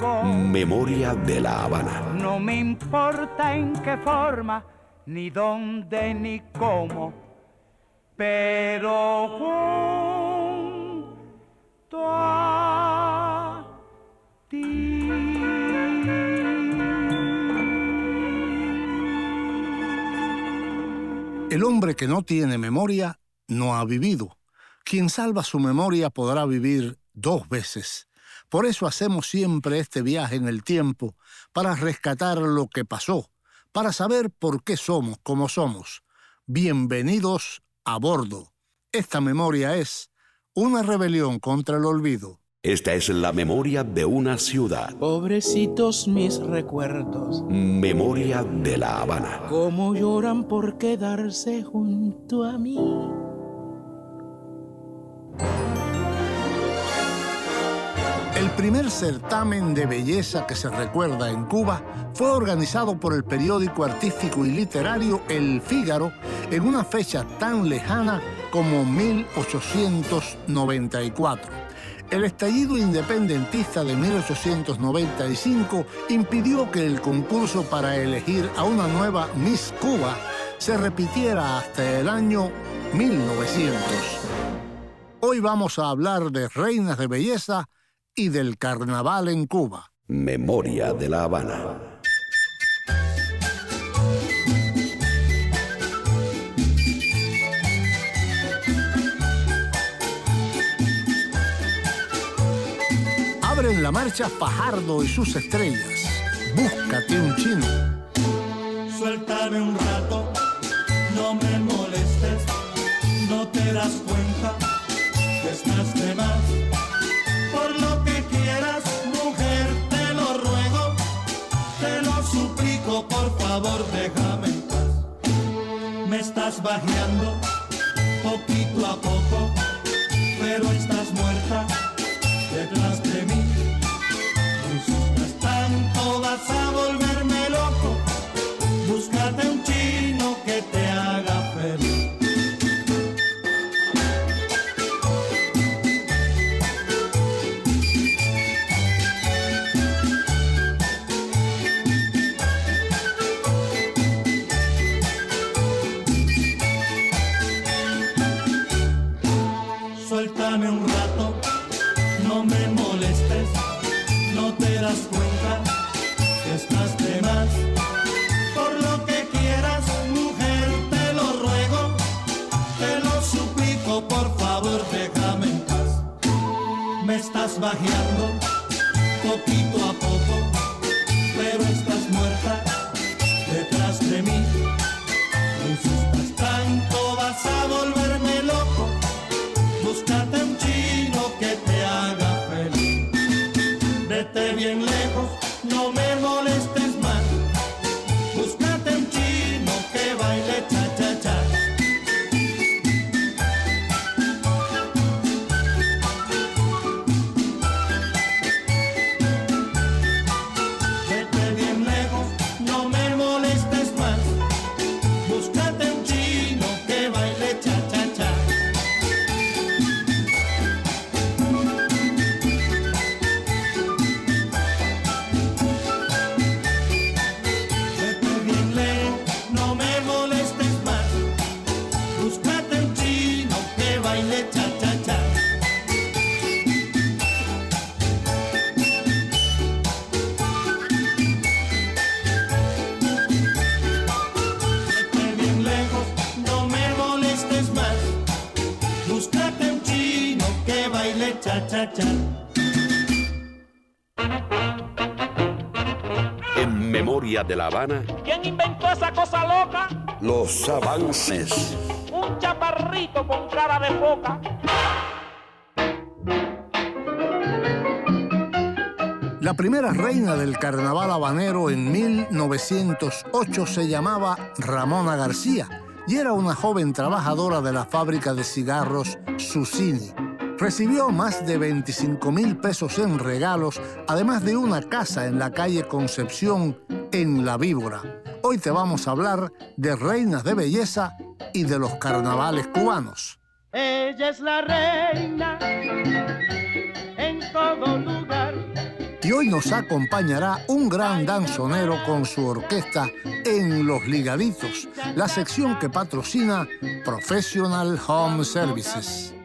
Memoria de la Habana. No me importa en qué forma, ni dónde, ni cómo, pero junto a ti. El hombre que no tiene memoria no ha vivido. Quien salva su memoria podrá vivir dos veces. Por eso hacemos siempre este viaje en el tiempo, para rescatar lo que pasó, para saber por qué somos como somos. Bienvenidos a bordo. Esta memoria es una rebelión contra el olvido. Esta es la memoria de una ciudad. Pobrecitos mis recuerdos, Memoria de la Habana. cómo lloran por quedarse junto a mí. El primer certamen de belleza que se recuerda en Cuba fue organizado por el periódico artístico y literario El Fígaro en una fecha tan lejana como 1894. El estallido independentista de 1895 impidió que el concurso para elegir a una nueva Miss Cuba se repitiera hasta el año 1900. Hoy vamos a hablar de reinas de belleza y del carnaval en Cuba. Memoria de la Habana. Abren la marcha Fajardo y sus estrellas. Búscate un chino. Suéltame un rato, no me molestes, no te das cuenta que estás de más. Por lo por favor, déjame en paz. Me estás bajeando poquito a poco, pero estás muerta detrás de mí. Me estás bajeando poquito a poco, de la Habana, ¿Quién inventó esa cosa loca? los avances. Un chaparrito con cara de foca. La La primera reina del carnaval habanero en 1908 se llamaba Ramona García y era una joven trabajadora de la fábrica de cigarros Susini. Recibió más de 25 mil pesos en regalos, además de una casa en la calle Concepción, en La Víbora. Hoy te vamos a hablar de reinas de belleza y de los carnavales cubanos. Ella es la reina en todo lugar. Y hoy nos acompañará un gran danzonero con su orquesta en Los Ligaditos, la sección que patrocina Professional Home Services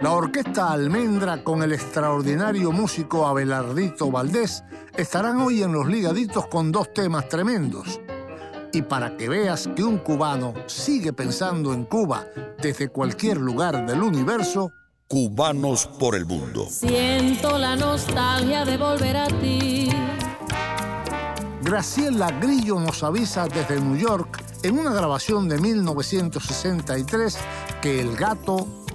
La orquesta Almendra con el extraordinario músico Abelardito Valdés estarán hoy en los ligaditos con dos temas tremendos. Y para que veas que un cubano sigue pensando en Cuba desde cualquier lugar del universo, Cubanos por el mundo. Siento la nostalgia de volver a ti. Graciela Grillo nos avisa desde New York en una grabación de 1963 que el gato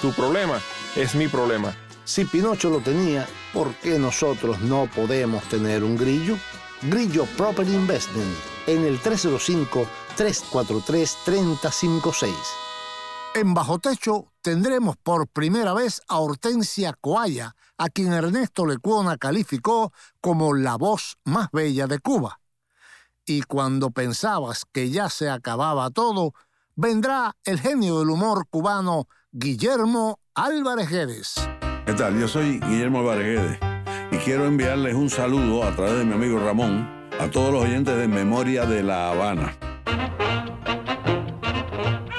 Tu problema es mi problema. Si Pinocho lo tenía, ¿por qué nosotros no podemos tener un grillo? Grillo Property Investment en el 305-343-3056. En Bajo Techo tendremos por primera vez a Hortensia Coaya, a quien Ernesto Lecuona calificó como la voz más bella de Cuba. Y cuando pensabas que ya se acababa todo, vendrá el genio del humor cubano Guillermo Álvarez Guedes. ¿Qué tal? Yo soy Guillermo Álvarez y quiero enviarles un saludo a través de mi amigo Ramón a todos los oyentes de Memoria de La Habana.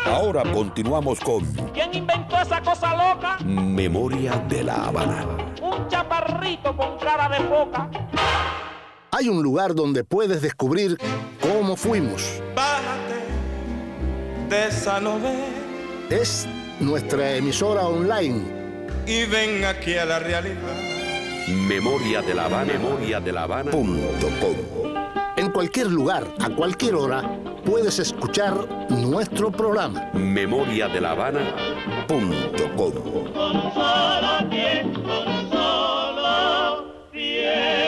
Ahora continuamos con ¿Quién inventó esa cosa loca? Memoria de la Habana. Un chaparrito con cara de foca. Hay un lugar donde puedes descubrir cómo fuimos. Bájate de esa novela Es nuestra emisora online y ven aquí a la realidad. Memoria de la Habana. Memoria de la Habana. Punto com. En cualquier lugar, a cualquier hora, puedes escuchar nuestro programa. Memoria de la Habana. Punto com. Pero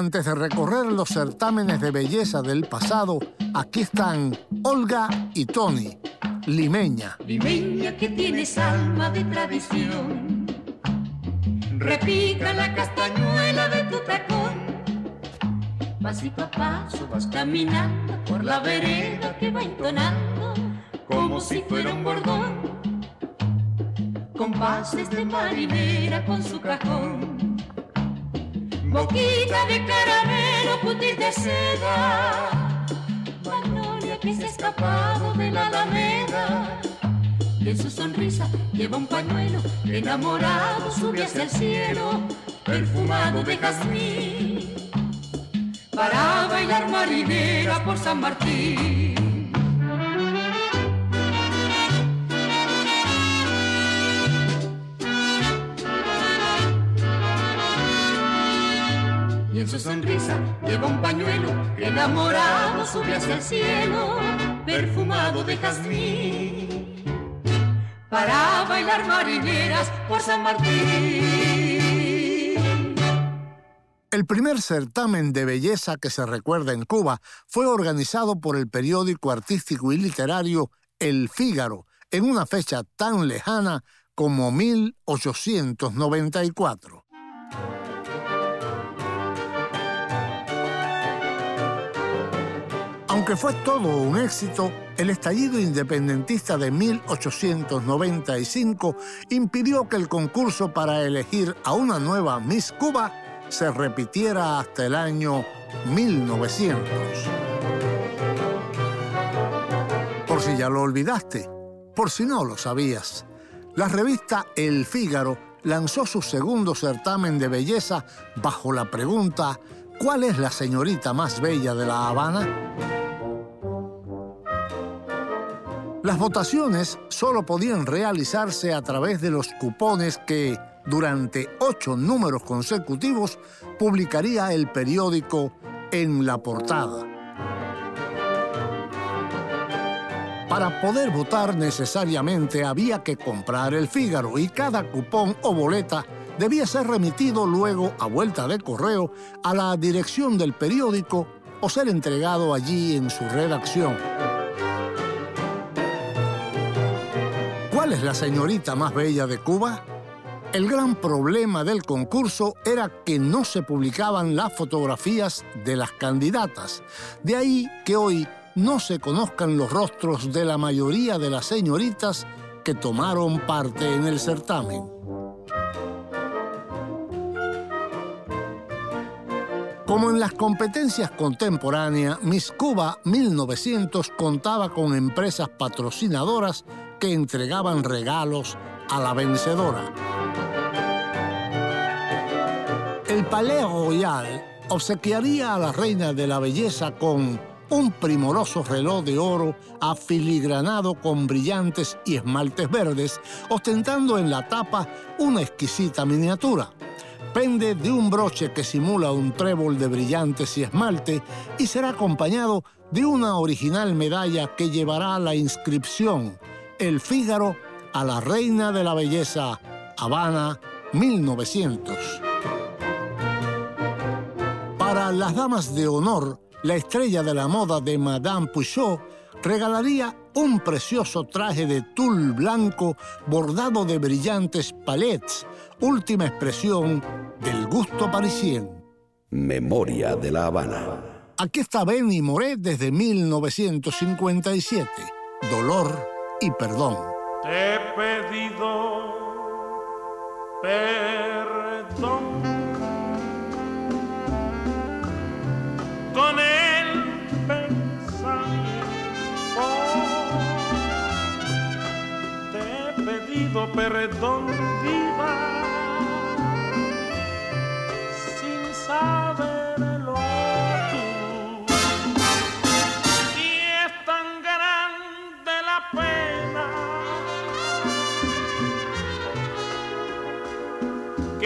antes de recorrer los certámenes de belleza del pasado, aquí están Olga y Tony, limeña. Limeña que tienes alma de tradición. Repica la castañuela de tu tacón. Pasito a paso vas caminando por la vereda que va entonando como si fuera un bordón. Compases de marinera con su cajón. Boquita de caramelo, putis de seda. Magnolia que se ha escapado de la alameda. Y en su sonrisa lleva un pañuelo enamorado sube hacia el cielo, perfumado de jazmín. Para bailar marinera por San Martín. En su sonrisa lleva un pañuelo enamorado sube hacia el cielo, perfumado de jazmín. Para bailar marineras por San Martín. El primer certamen de belleza que se recuerda en Cuba fue organizado por el periódico artístico y literario El Fígaro en una fecha tan lejana como 1894. Aunque fue todo un éxito, el estallido independentista de 1895 impidió que el concurso para elegir a una nueva Miss Cuba se repitiera hasta el año 1900. Por si ya lo olvidaste, por si no lo sabías, la revista El Fígaro lanzó su segundo certamen de belleza bajo la pregunta ¿Cuál es la señorita más bella de La Habana? Las votaciones solo podían realizarse a través de los cupones que, durante ocho números consecutivos, publicaría el periódico en la portada. Para poder votar necesariamente había que comprar el Fígaro y cada cupón o boleta debía ser remitido luego a vuelta de correo a la dirección del periódico o ser entregado allí en su redacción. ¿Cuál es la señorita más bella de Cuba? El gran problema del concurso era que no se publicaban las fotografías de las candidatas. De ahí que hoy no se conozcan los rostros de la mayoría de las señoritas que tomaron parte en el certamen. Como en las competencias contemporáneas, Miss Cuba 1900 contaba con empresas patrocinadoras que entregaban regalos a la vencedora. El Palais Royal obsequiaría a la reina de la belleza con un primoroso reloj de oro afiligranado con brillantes y esmaltes verdes, ostentando en la tapa una exquisita miniatura. Pende de un broche que simula un trébol de brillantes y esmalte y será acompañado de una original medalla que llevará la inscripción El Fígaro a la Reina de la Belleza, Habana, 1900. Para las damas de honor, la estrella de la moda de Madame Pouchot regalaría un precioso traje de tul blanco bordado de brillantes palets, última expresión del gusto parisien. Memoria de la Habana. Aquí está Benny Moret desde 1957. Dolor y perdón. Te he pedido perdón con el pensamiento. Te he pedido perdón, viva, sin saberlo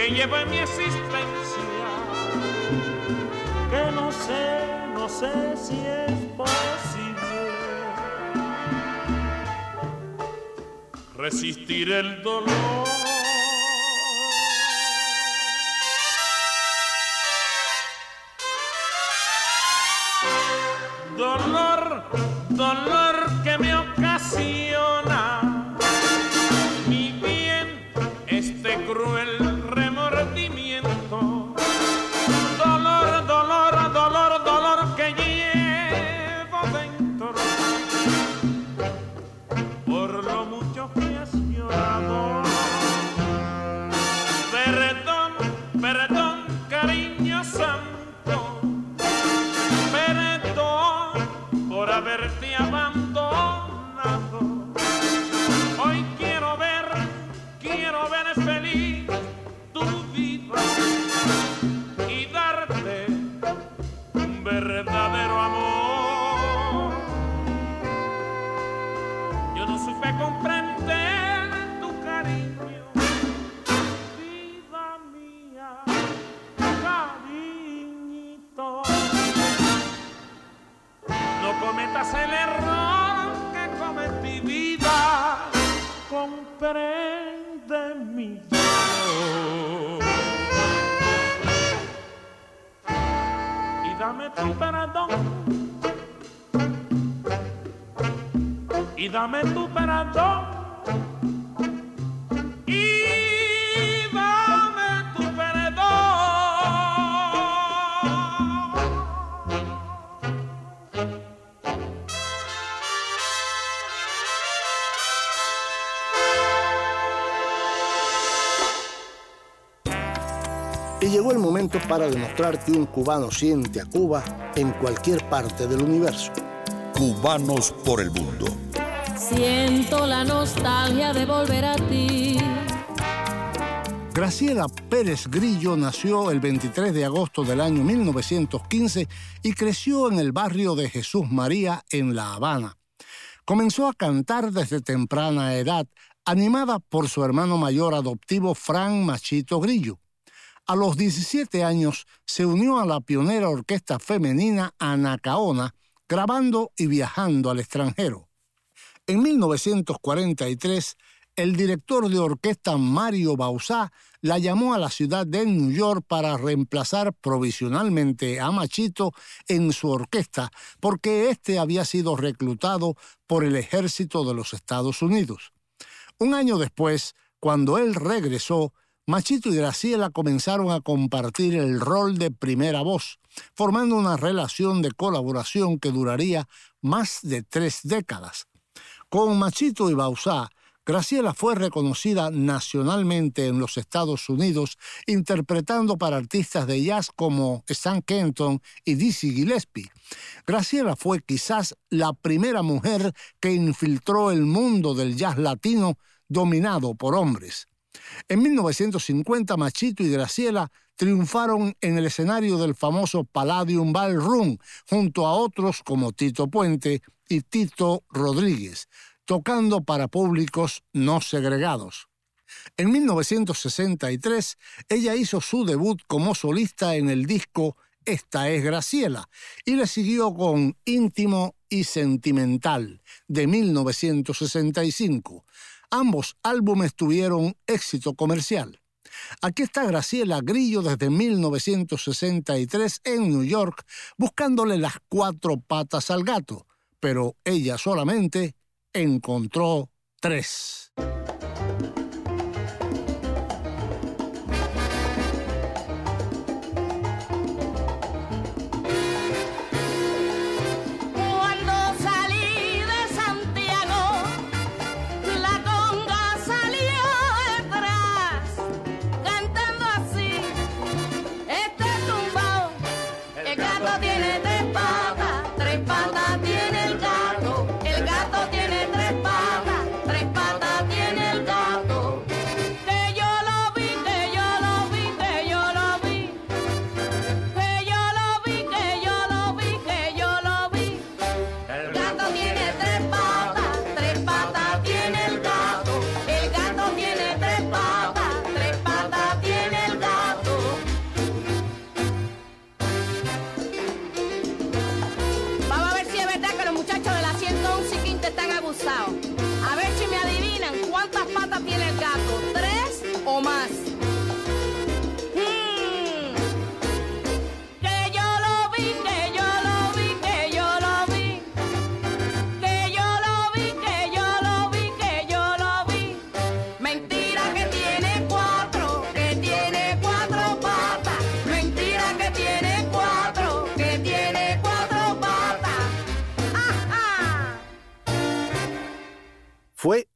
que lleva mi existencia que no sé, no sé si es posible resistir el. Dolor, para demostrar que un cubano siente a Cuba en cualquier parte del universo. Cubanos por el mundo. Siento la nostalgia de volver a ti. Graciela Pérez Grillo nació el 23 de agosto del año 1915 y creció en el barrio de Jesús María en La Habana. Comenzó a cantar desde temprana edad, animada por su hermano mayor adoptivo Fran Machito Grillo. A los 17 años se unió a la pionera orquesta femenina Anacaona, grabando y viajando al extranjero. En 1943, el director de orquesta Mario Bausá la llamó a la ciudad de New York para reemplazar provisionalmente a Machito en su orquesta, porque éste había sido reclutado por el ejército de los Estados Unidos. Un año después, cuando él regresó, Machito y Graciela comenzaron a compartir el rol de primera voz, formando una relación de colaboración que duraría más de tres décadas. Con Machito y Bausá, Graciela fue reconocida nacionalmente en los Estados Unidos, interpretando para artistas de jazz como Stan Kenton y Dizzy Gillespie. Graciela fue quizás la primera mujer que infiltró el mundo del jazz latino dominado por hombres. En 1950, Machito y Graciela triunfaron en el escenario del famoso Palladium Ballroom, junto a otros como Tito Puente y Tito Rodríguez, tocando para públicos no segregados. En 1963, ella hizo su debut como solista en el disco Esta es Graciela y le siguió con Íntimo y Sentimental de 1965 Ambos álbumes tuvieron éxito comercial. Aquí está Graciela Grillo desde 1963 en New York buscándole las cuatro patas al gato, pero ella solamente encontró tres.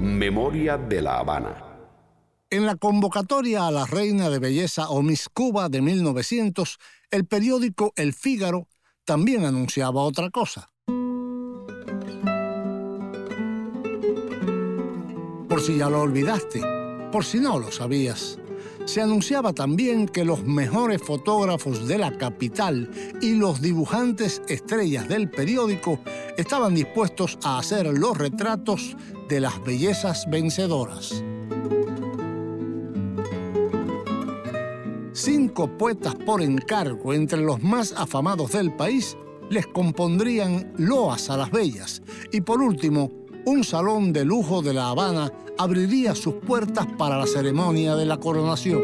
Memoria de La Habana. En la convocatoria a la Reina de Belleza o Miss Cuba de 1900, el periódico El Fígaro también anunciaba otra cosa. Por si ya lo olvidaste, por si no lo sabías se anunciaba también que los mejores fotógrafos de la capital y los dibujantes estrellas del periódico estaban dispuestos a hacer los retratos de las bellezas vencedoras. Cinco poetas por encargo entre los más afamados del país les compondrían loas a las bellas y por último un salón de lujo de La Habana abriría sus puertas para la ceremonia de la coronación.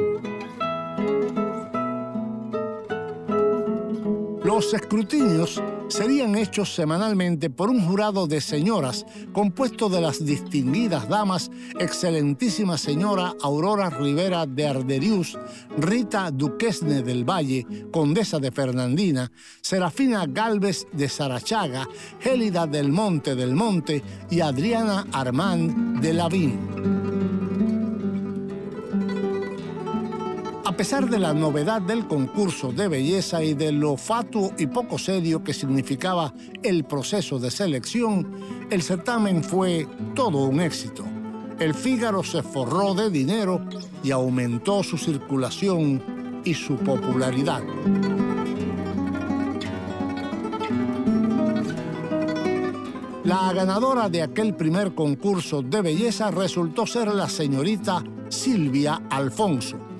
Los escrutinios serían hechos semanalmente por un jurado de señoras compuesto de las distinguidas damas excelentísima señora Aurora Rivera de Arderius, Rita Duquesne del Valle, condesa de Fernandina, Serafina Galvez de Sarachaga, Gélida del Monte del Monte y Adriana Armand de Lavín. Pesar de la novedad del concurso de belleza y de lo fatuo y poco serio que significaba el proceso de selección, el certamen fue todo un éxito. El Fígaro se forró de dinero y aumentó su circulación y su popularidad. La ganadora de aquel primer concurso de belleza resultó ser la señorita Silvia Alfonso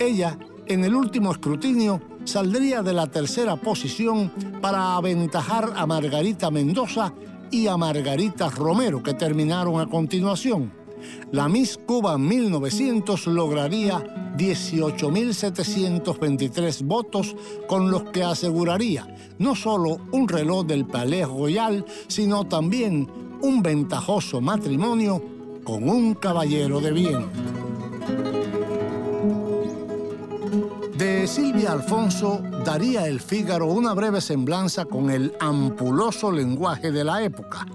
ella, en el último escrutinio, saldría de la tercera posición para aventajar a Margarita Mendoza y a Margarita Romero, que terminaron a continuación. La Miss Cuba 1900 lograría 18.723 votos, con los que aseguraría no solo un reloj del Palais Royal, sino también un ventajoso matrimonio con un caballero de bien. De Silvia Alfonso daría el Fígaro una breve semblanza con el ampuloso lenguaje de la época.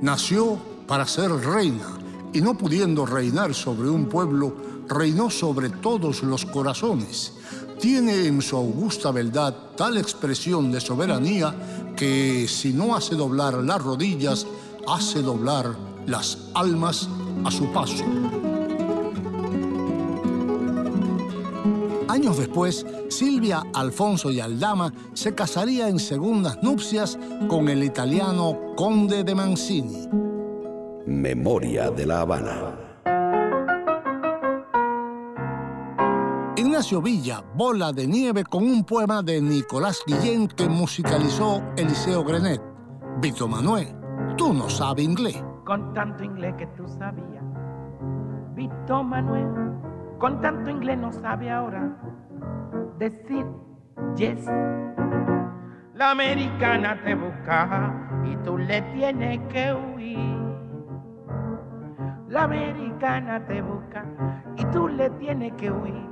Nació para ser reina y no pudiendo reinar sobre un pueblo, reinó sobre todos los corazones. Tiene en su augusta verdad tal expresión de soberanía que si no hace doblar las rodillas, hace doblar las almas a su paso. Años después, Silvia Alfonso y Aldama se casaría en segundas nupcias con el italiano Conde de Mancini. Memoria de la Habana. Ignacio Villa, Bola de Nieve con un poema de Nicolás Guillén que musicalizó Eliseo Grenet. Vito Manuel, tú no sabes inglés. Con tanto inglés que tú sabías. Vito Manuel con tanto inglés no sabe ahora decir yes. La americana te busca y tú le tienes que huir. La americana te busca y tú le tienes que huir.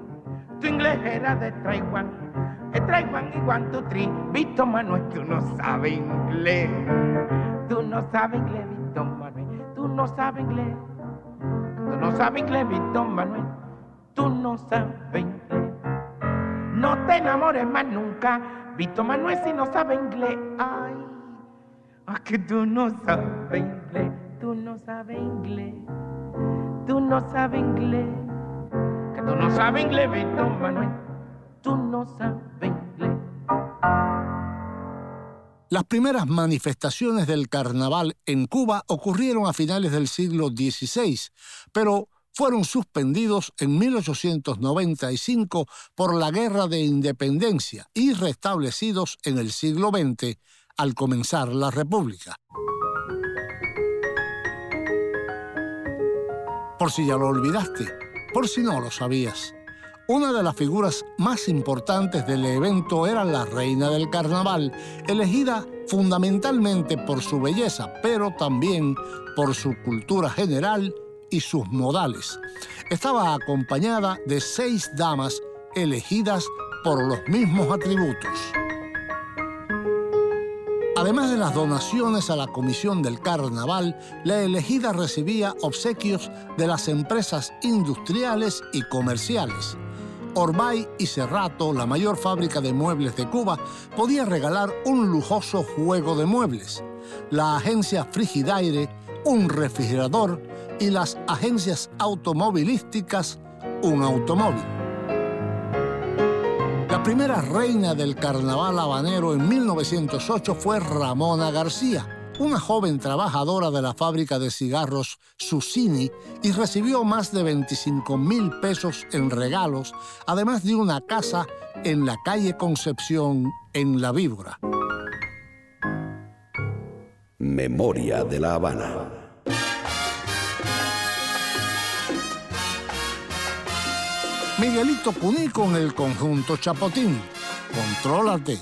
Tu inglés era de Taiwán, de Taiwán y One, two, three. Vito Manuel, tú no sabes inglés. Tú no sabes inglés, Vito Manuel. Tú no sabes inglés. Tú no sabes inglés, Vito Manuel tú no sabes inglés. No te enamores más nunca, Vito Manuel si no sabe inglés. Ay, ah, que tú no sabes inglés, tú no sabes inglés, tú no sabes inglés, que tú no sabes inglés, Vito Manuel, tú no sabes inglés. Las primeras manifestaciones del carnaval en Cuba ocurrieron a finales del siglo XVI, pero fueron suspendidos en 1895 por la Guerra de Independencia y restablecidos en el siglo XX al comenzar la República. Por si ya lo olvidaste, por si no lo sabías. Una de las figuras más importantes del evento era la reina del carnaval, elegida fundamentalmente por su belleza, pero también por su cultura general y sus modales. Estaba acompañada de seis damas elegidas por los mismos atributos. Además de las donaciones a la Comisión del Carnaval, la elegida recibía obsequios de las empresas industriales y comerciales. Orbay y Cerrato, la mayor fábrica de muebles de Cuba, podía regalar un lujoso juego de muebles. La agencia Frigidaire, un refrigerador y las agencias automovilísticas un automóvil. La primera reina del carnaval habanero en 1908 fue Ramona García, una joven trabajadora de la fábrica de cigarros Susini y recibió más de 25 mil pesos en regalos, además de una casa en la calle Concepción en La Víbora. Memoria de la Habana. Miguelito Puní con el conjunto Chapotín. Contrólate.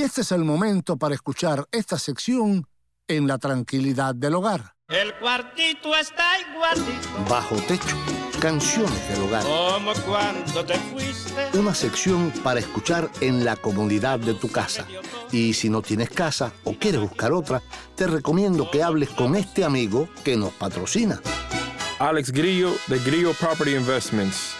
Y este es el momento para escuchar esta sección en la tranquilidad del hogar. El cuartito está igualito Bajo techo, canciones del hogar. como cuando te fuiste. Una sección para escuchar en la comodidad de tu casa. Y si no tienes casa o quieres buscar otra, te recomiendo que hables con este amigo que nos patrocina. Alex Grillo de Grillo Property Investments.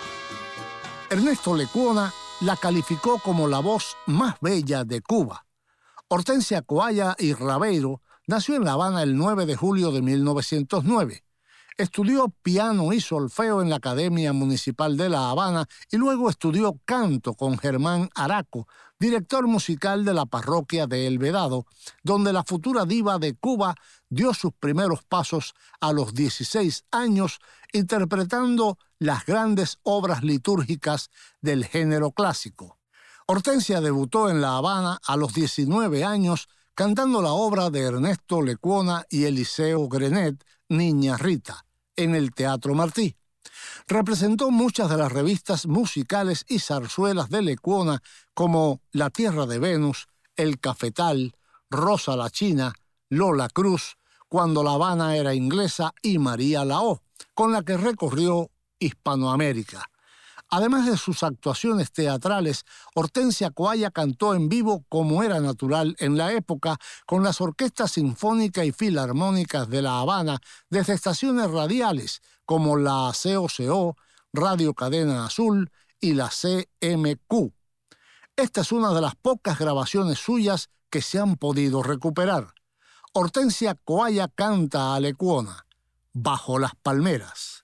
Ernesto Lecuona la calificó como la voz más bella de Cuba. Hortensia Coaya y Rabeiro nació en La Habana el 9 de julio de 1909. Estudió piano y solfeo en la Academia Municipal de La Habana y luego estudió canto con Germán Araco, director musical de la parroquia de El Vedado, donde la futura diva de Cuba dio sus primeros pasos a los 16 años interpretando las grandes obras litúrgicas del género clásico. Hortensia debutó en La Habana a los 19 años cantando la obra de Ernesto Lecuona y Eliseo Grenet, Niña Rita, en el Teatro Martí. Representó muchas de las revistas musicales y zarzuelas de Lecuona como La Tierra de Venus, El Cafetal, Rosa la China, Lola Cruz, Cuando La Habana era inglesa y María Lao, con la que recorrió Hispanoamérica. Además de sus actuaciones teatrales, Hortensia Coaya cantó en vivo como era natural en la época con las orquestas sinfónicas y filarmónicas de La Habana desde estaciones radiales como la COCO, Radio Cadena Azul y la CMQ. Esta es una de las pocas grabaciones suyas que se han podido recuperar. Hortensia Coaya canta a Lecuona, Bajo las Palmeras.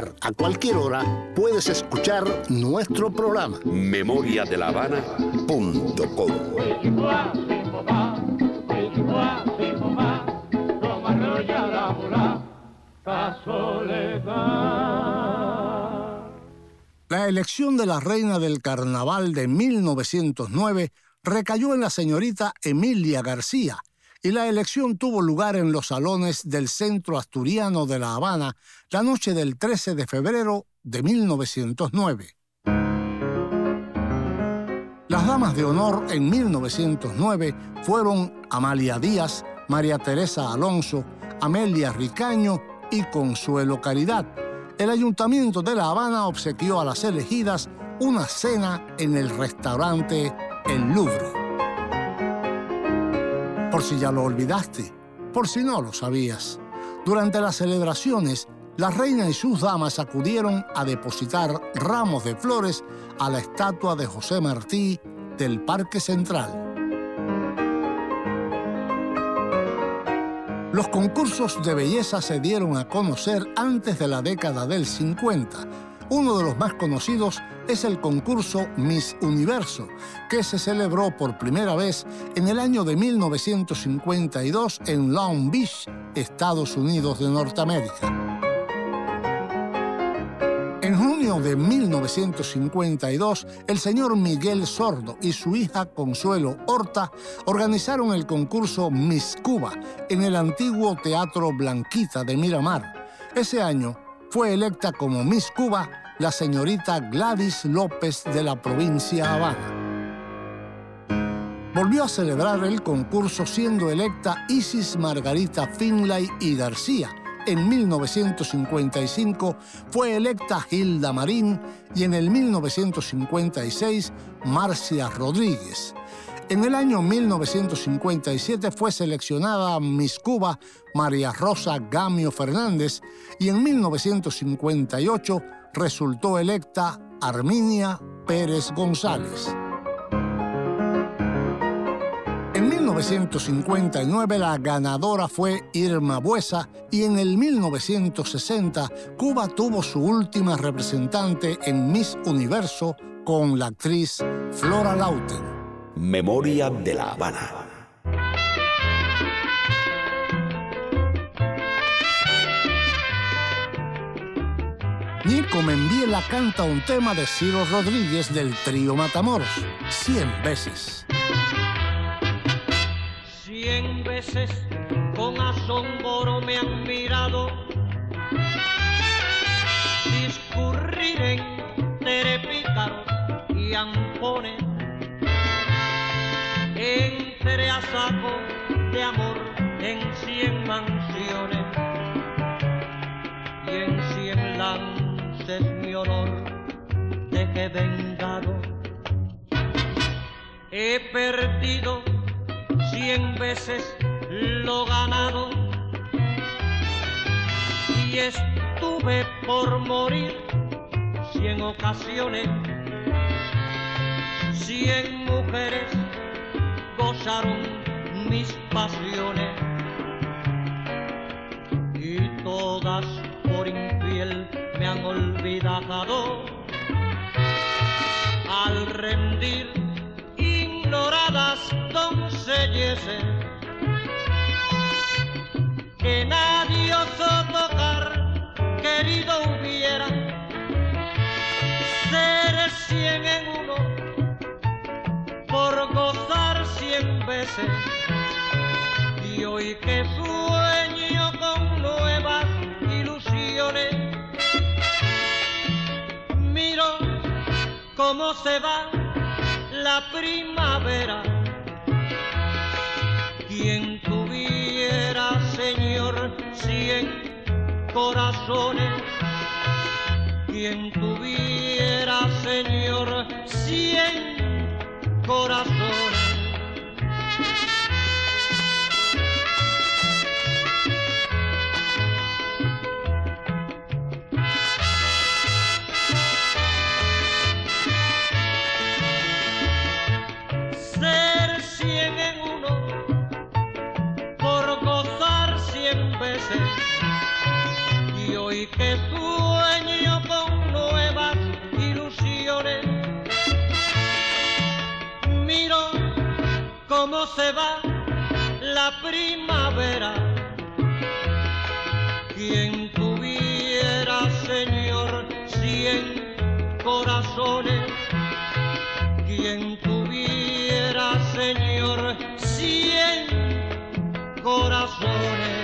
lugar, a cualquier hora, puedes escuchar nuestro programa. memoriadelavana.com. La elección de la reina del carnaval de 1909 recayó en la señorita Emilia García y la elección tuvo lugar en los salones del Centro Asturiano de La Habana la noche del 13 de febrero de 1909. Las damas de honor en 1909 fueron Amalia Díaz, María Teresa Alonso, Amelia Ricaño y Consuelo Caridad. El Ayuntamiento de La Habana obsequió a las elegidas una cena en el restaurante El Louvre. Por si ya lo olvidaste, por si no lo sabías, durante las celebraciones, la reina y sus damas acudieron a depositar ramos de flores a la estatua de José Martí del Parque Central. Los concursos de belleza se dieron a conocer antes de la década del 50. Uno de los más conocidos es el concurso Miss Universo, que se celebró por primera vez en el año de 1952 en Long Beach, Estados Unidos de Norteamérica. En junio de 1952, el señor Miguel Sordo y su hija Consuelo Horta organizaron el concurso Miss Cuba en el antiguo Teatro Blanquita de Miramar. Ese año fue electa como Miss Cuba la señorita Gladys López de la provincia Habana. Volvió a celebrar el concurso siendo electa Isis Margarita Finlay y García, en 1955 fue electa Hilda Marín y en el 1956 Marcia Rodríguez. En el año 1957 fue seleccionada Miss Cuba María Rosa Gamio Fernández y en 1958 resultó electa Arminia Pérez González. En 1959 la ganadora fue Irma Buesa y en el 1960 Cuba tuvo su última representante en Miss Universo con la actriz Flora Lauten. Memoria de la Habana. Nico Membiela canta un tema de Ciro Rodríguez del trío Matamoros, 100 veces. Cien veces con asombro me han mirado. Discurrir en terepícaros y ampones. Entre a saco de amor en cien mansiones. Y en cien lances mi honor dejé vengado he perdido cien veces lo ganado y estuve por morir cien ocasiones. Cien mujeres gozaron mis pasiones y todas por infiel me han olvidado al rendir ignoradas doncelleces que nadie osó tocar querido hubiera. Ser cien en uno por gozar cien veces. Y hoy que sueño cómo se va la primavera. Quien tuviera, Señor, cien corazones, quien tuviera, Señor, cien corazones. Hoy que sueño con nuevas ilusiones. Miro cómo se va la primavera. Quien tuviera señor cien corazones. Quien tuviera, Señor, cien corazones.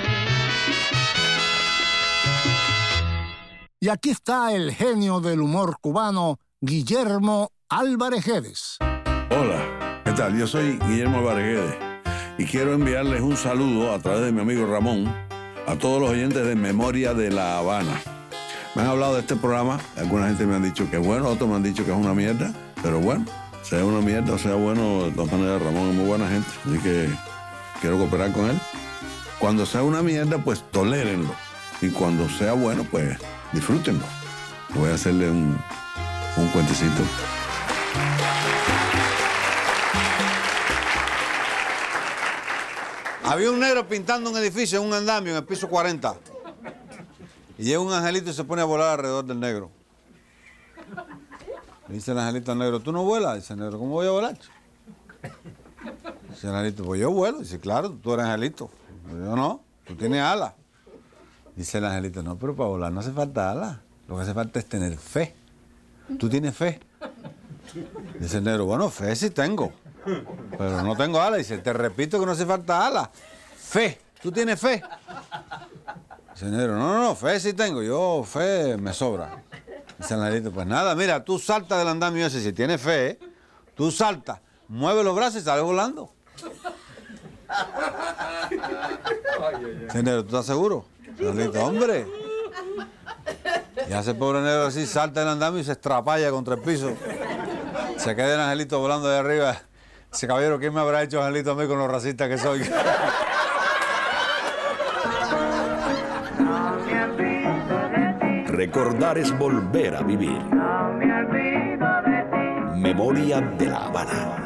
Y aquí está el genio del humor cubano, Guillermo Álvarez Guedes. Hola, ¿qué tal? Yo soy Guillermo Álvarez y quiero enviarles un saludo a través de mi amigo Ramón a todos los oyentes de Memoria de La Habana. Me han hablado de este programa, alguna gente me han dicho que es bueno, otros me han dicho que es una mierda, pero bueno, sea una mierda o sea bueno, de todas maneras Ramón es muy buena gente, así que quiero cooperar con él. Cuando sea una mierda, pues tolérenlo. Y cuando sea bueno, pues disfrútenlo. Voy a hacerle un, un cuentecito. Había un negro pintando un edificio en un andamio en el piso 40. Y llega un angelito y se pone a volar alrededor del negro. Dice el angelito al negro, ¿tú no vuelas? Dice el negro, ¿cómo voy a volar? Dice el angelito, pues yo vuelo. Dice, claro, tú eres angelito. Yo no, tú tienes alas. Dice el angelito, no, pero para volar no hace falta alas. Lo que hace falta es tener fe. ¿Tú tienes fe? Dice el negro, bueno, fe sí tengo. Pero no tengo alas. Dice, te repito que no hace falta alas. Fe. ¿Tú tienes fe? Dice el negro, no, no, no, fe sí tengo. Yo fe me sobra. Dice el negrito, pues nada, mira, tú saltas del andamio ese, si tienes fe, tú saltas, mueve los brazos y sales volando. Dice el negro, ¿tú estás seguro? El negrito, hombre. Y hace el pobre negro así, salta del andamio y se estrapalla contra el piso. Se queda el angelito volando de arriba. Dice, caballero, ¿quién me habrá hecho angelito a mí con lo racista que soy? Recordar es volver a vivir. Memoria de la Habana.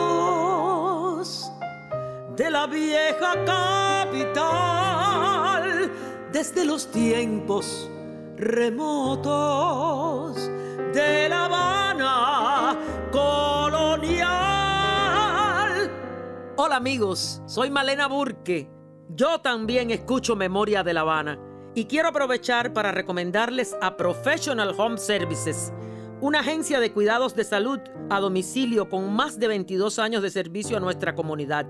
la vieja capital desde los tiempos remotos de La Habana colonial. Hola amigos, soy Malena Burke. Yo también escucho Memoria de La Habana y quiero aprovechar para recomendarles a Professional Home Services, una agencia de cuidados de salud a domicilio con más de 22 años de servicio a nuestra comunidad.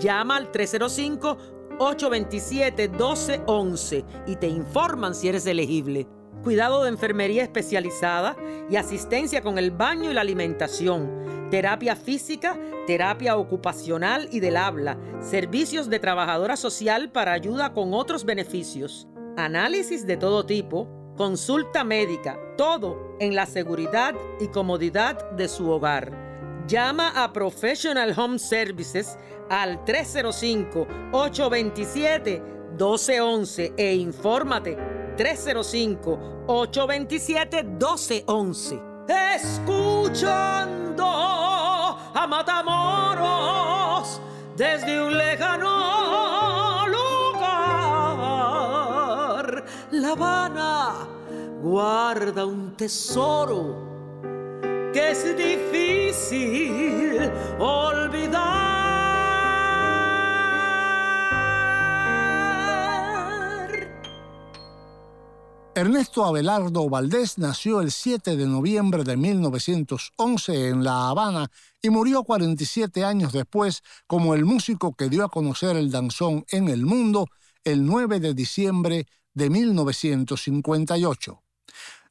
Llama al 305-827-1211 y te informan si eres elegible. Cuidado de enfermería especializada y asistencia con el baño y la alimentación, terapia física, terapia ocupacional y del habla, servicios de trabajadora social para ayuda con otros beneficios, análisis de todo tipo, consulta médica, todo en la seguridad y comodidad de su hogar. Llama a Professional Home Services al 305-827-1211 e infórmate 305-827-1211. Escuchando a Matamoros desde un lejano lugar. La Habana guarda un tesoro que es difícil olvidar. Ernesto Abelardo Valdés nació el 7 de noviembre de 1911 en La Habana y murió 47 años después como el músico que dio a conocer el danzón en el mundo el 9 de diciembre de 1958.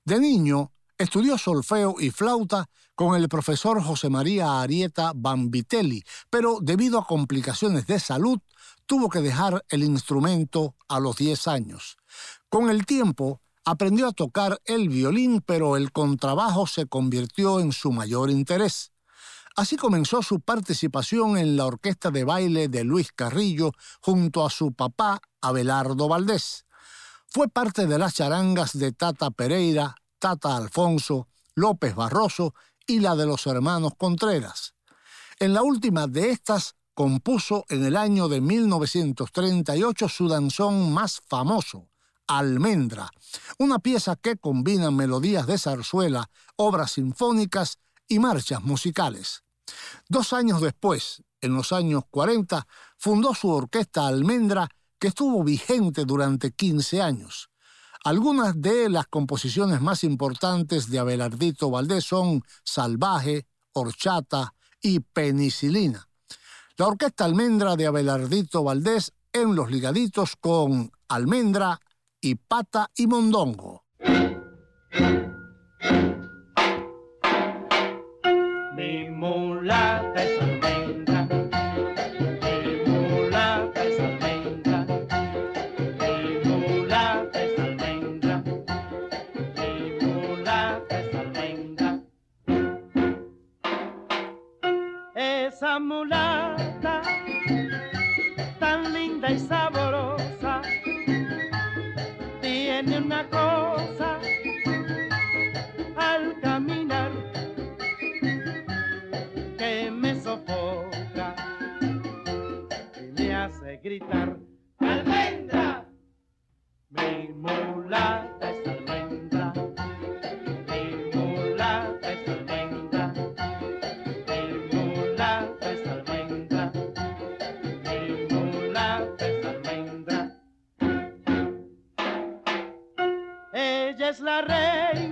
De niño, estudió solfeo y flauta con el profesor José María Arieta Bambitelli, pero debido a complicaciones de salud, tuvo que dejar el instrumento a los 10 años. Con el tiempo, aprendió a tocar el violín, pero el contrabajo se convirtió en su mayor interés. Así comenzó su participación en la orquesta de baile de Luis Carrillo junto a su papá Abelardo Valdés. Fue parte de las charangas de Tata Pereira, Tata Alfonso, López Barroso y la de los hermanos Contreras. En la última de estas compuso en el año de 1938 su danzón más famoso, Almendra, una pieza que combina melodías de zarzuela, obras sinfónicas y marchas musicales. Dos años después, en los años 40, fundó su orquesta Almendra, que estuvo vigente durante 15 años. Algunas de las composiciones más importantes de Abelardito Valdés son Salvaje, Horchata y Penicilina. La orquesta Almendra de Abelardito Valdés en los ligaditos con Almendra y Pata y Mondongo. Mi mulata es linda y sabrosa tiene una cosa al caminar que me sofoca y me hace gritar almendra mi la reina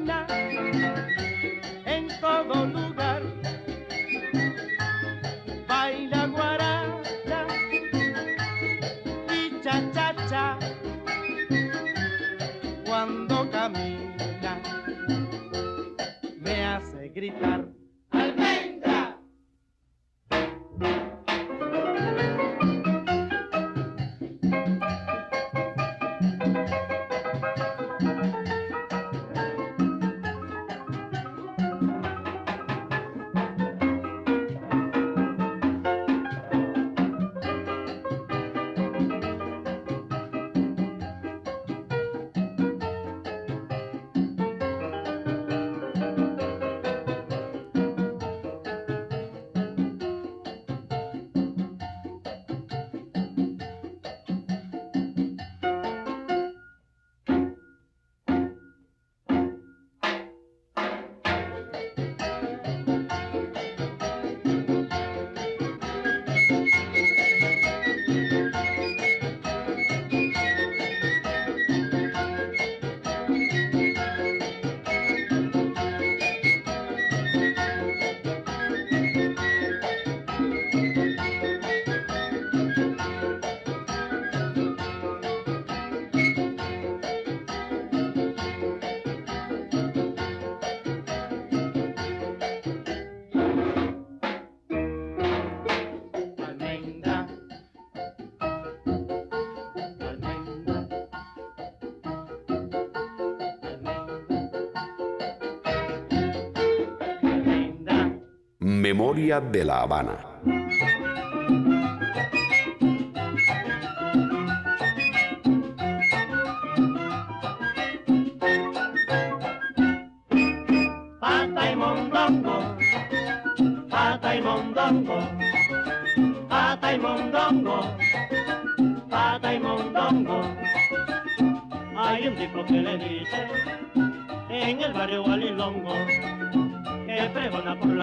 Memoria de la Habana.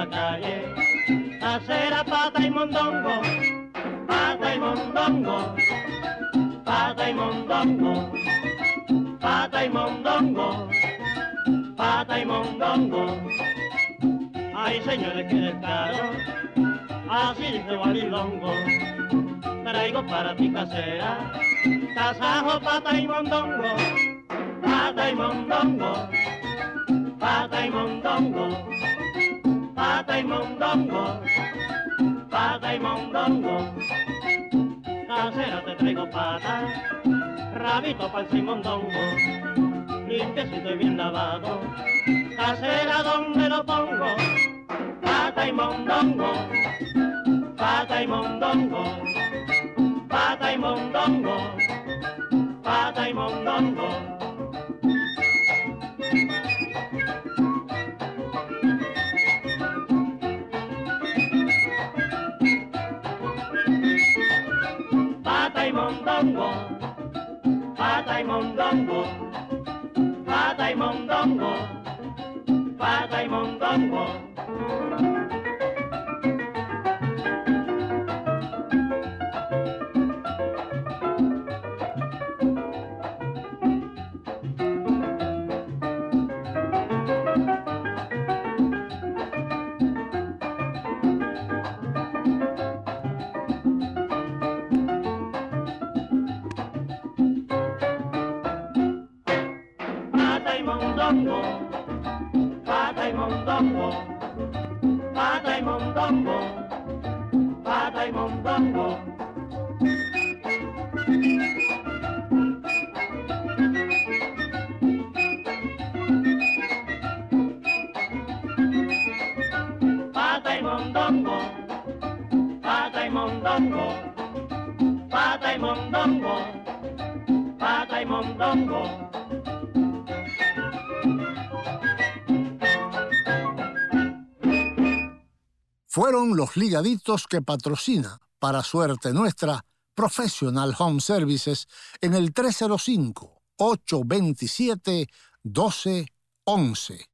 La calle. Pata y mondongo, pata y mondongo, pata y mondongo, pata y mondongo, pata y mondongo. Ay, señores, que descaro, así dice Gualilongo. Traigo para ti casera, tasajo, pata y mondongo, pata, rabito, panza y mondongo, limpiecito y bien lavado. Casera, ¿dónde lo pongo? Pata y mondongo, pata y mondongo, pata y mondongo, pata y mondongo, pata y mondongo, pata y mondongo. Los ligaditos que patrocina, para suerte nuestra, Professional Home Services en el 305-827-1211.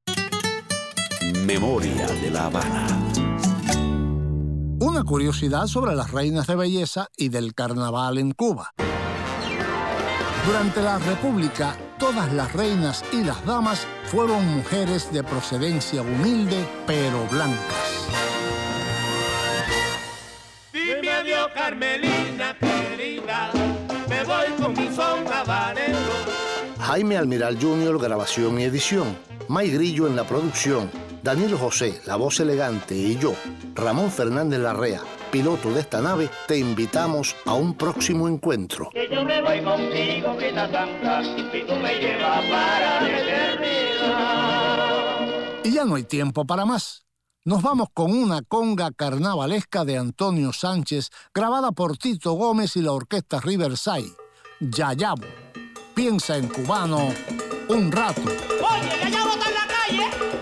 Memoria de la Habana. Una curiosidad sobre las reinas de belleza y del carnaval en Cuba. Durante la República, todas las reinas y las damas fueron mujeres de procedencia humilde pero blancas. Adiós, Carmelina querida, me voy con mi son habanero. Jaime Almiral Jr., grabación y edición. May Grillo en la producción. Daniel José, la voz elegante, y yo, Ramón Fernández Larrea, piloto de esta nave, te invitamos a un próximo encuentro. Que yo me voy contigo, santa, y tú me llevas para la eternidad. Y ya no hay tiempo para más. Nos vamos con una conga carnavalesca de Antonio Sánchez, grabada por Tito Gómez y la orquesta Riverside. Yayabo. Piensa en cubano un rato. Oye, Yayabo está en la calle.